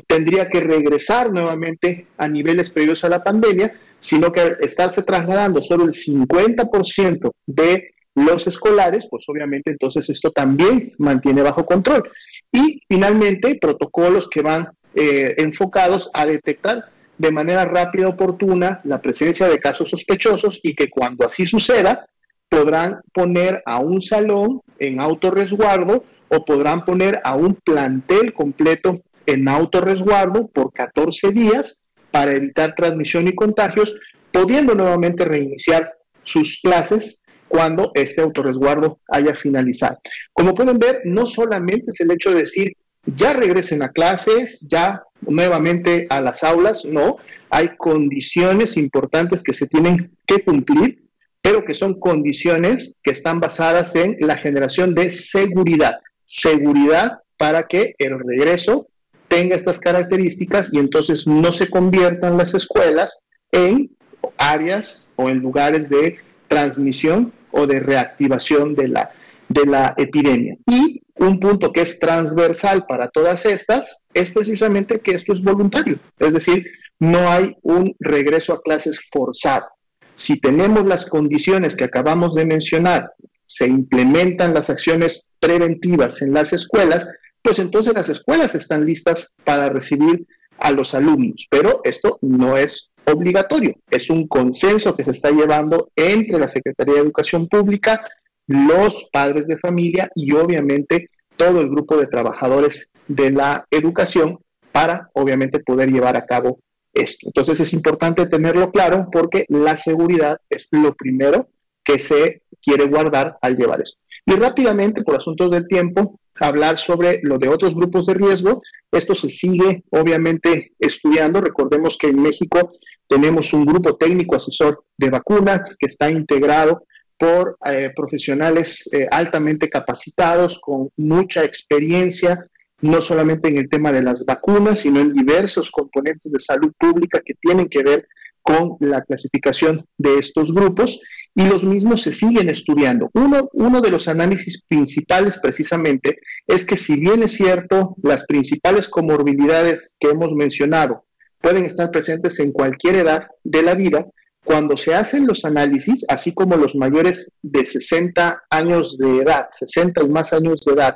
tendría que regresar nuevamente a niveles previos a la pandemia, sino que estarse trasladando solo el 50% de los escolares, pues obviamente entonces esto también mantiene bajo control. Y finalmente, protocolos que van eh, enfocados a detectar de manera rápida y oportuna la presencia de casos sospechosos y que cuando así suceda, podrán poner a un salón en autorresguardo o podrán poner a un plantel completo en autorresguardo por 14 días para evitar transmisión y contagios, pudiendo nuevamente reiniciar sus clases cuando este autorresguardo haya finalizado. Como pueden ver, no solamente es el hecho de decir, ya regresen a clases, ya nuevamente a las aulas, no, hay condiciones importantes que se tienen que cumplir, pero que son condiciones que están basadas en la generación de seguridad, seguridad para que el regreso tenga estas características y entonces no se conviertan las escuelas en áreas o en lugares de transmisión o de reactivación de la, de la epidemia. Y un punto que es transversal para todas estas es precisamente que esto es voluntario, es decir, no hay un regreso a clases forzado. Si tenemos las condiciones que acabamos de mencionar, se implementan las acciones preventivas en las escuelas, pues entonces las escuelas están listas para recibir a los alumnos, pero esto no es obligatorio, es un consenso que se está llevando entre la Secretaría de Educación Pública, los padres de familia y obviamente todo el grupo de trabajadores de la educación para obviamente poder llevar a cabo esto. Entonces es importante tenerlo claro porque la seguridad es lo primero que se quiere guardar al llevar esto. Y rápidamente, por asuntos del tiempo, hablar sobre lo de otros grupos de riesgo. Esto se sigue obviamente estudiando. Recordemos que en México tenemos un grupo técnico asesor de vacunas que está integrado por eh, profesionales eh, altamente capacitados, con mucha experiencia, no solamente en el tema de las vacunas, sino en diversos componentes de salud pública que tienen que ver con la clasificación de estos grupos y los mismos se siguen estudiando. Uno, uno de los análisis principales precisamente es que si bien es cierto, las principales comorbilidades que hemos mencionado pueden estar presentes en cualquier edad de la vida, cuando se hacen los análisis, así como los mayores de 60 años de edad, 60 y más años de edad,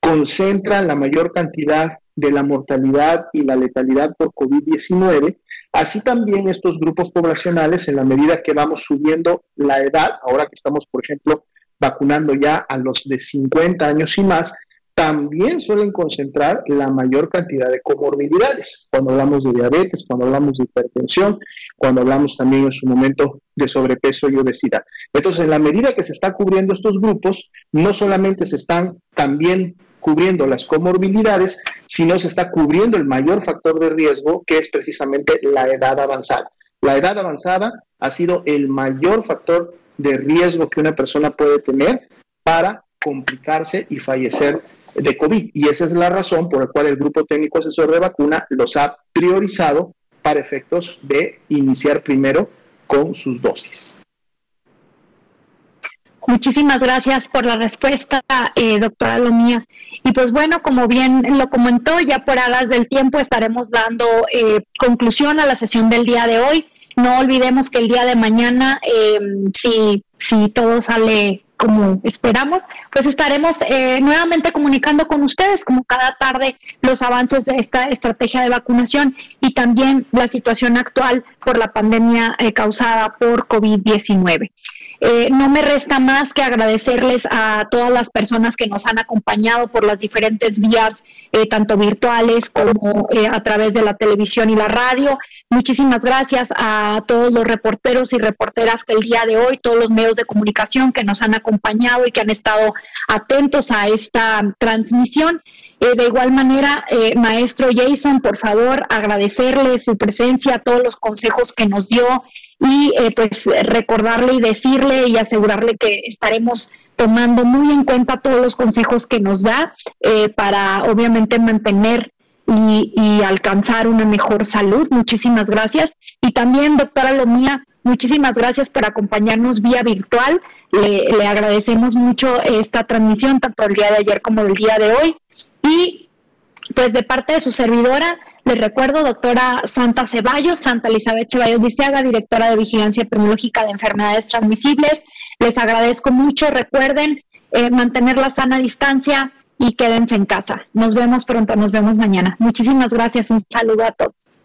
concentran la mayor cantidad de la mortalidad y la letalidad por COVID-19, así también estos grupos poblacionales, en la medida que vamos subiendo la edad, ahora que estamos, por ejemplo, vacunando ya a los de 50 años y más, también suelen concentrar la mayor cantidad de comorbilidades. Cuando hablamos de diabetes, cuando hablamos de hipertensión, cuando hablamos también en su momento de sobrepeso y obesidad. Entonces, en la medida que se están cubriendo estos grupos, no solamente se están también cubriendo las comorbilidades, sino se está cubriendo el mayor factor de riesgo, que es precisamente la edad avanzada. La edad avanzada ha sido el mayor factor de riesgo que una persona puede tener para complicarse y fallecer de COVID. Y esa es la razón por la cual el Grupo Técnico Asesor de Vacuna los ha priorizado para efectos de iniciar primero con sus dosis. Muchísimas gracias por la respuesta, eh, doctora Lomía. Y pues bueno, como bien lo comentó, ya por hagas del tiempo estaremos dando eh, conclusión a la sesión del día de hoy. No olvidemos que el día de mañana, eh, si, si todo sale como esperamos, pues estaremos eh, nuevamente comunicando con ustedes, como cada tarde, los avances de esta estrategia de vacunación y también la situación actual por la pandemia eh, causada por COVID-19. Eh, no me resta más que agradecerles a todas las personas que nos han acompañado por las diferentes vías, tanto virtuales como a través de la televisión y la radio. Muchísimas gracias a todos los reporteros y reporteras que el día de hoy, todos los medios de comunicación que nos han acompañado y que han estado atentos a esta transmisión. Eh, de igual manera, eh, maestro Jason, por favor, agradecerle su presencia, todos los consejos que nos dio y eh, pues recordarle y decirle y asegurarle que estaremos tomando muy en cuenta todos los consejos que nos da para obviamente mantener y, alcanzar una mejor salud. Muchísimas gracias. Y también, doctora Lomía, muchísimas gracias por acompañarnos vía virtual. Le, agradecemos mucho esta transmisión, tanto el día de ayer como el día de hoy. Y pues de parte de su servidora, les recuerdo, doctora Santa Ceballos, Santa Elizabeth Ceballos Diceaga, directora de Vigilancia Epidemiológica de Enfermedades Transmisibles. Les agradezco mucho. Recuerden eh, mantener la sana distancia, y quédense en casa. Nos vemos pronto, nos vemos mañana. Muchísimas gracias, un saludo a todos.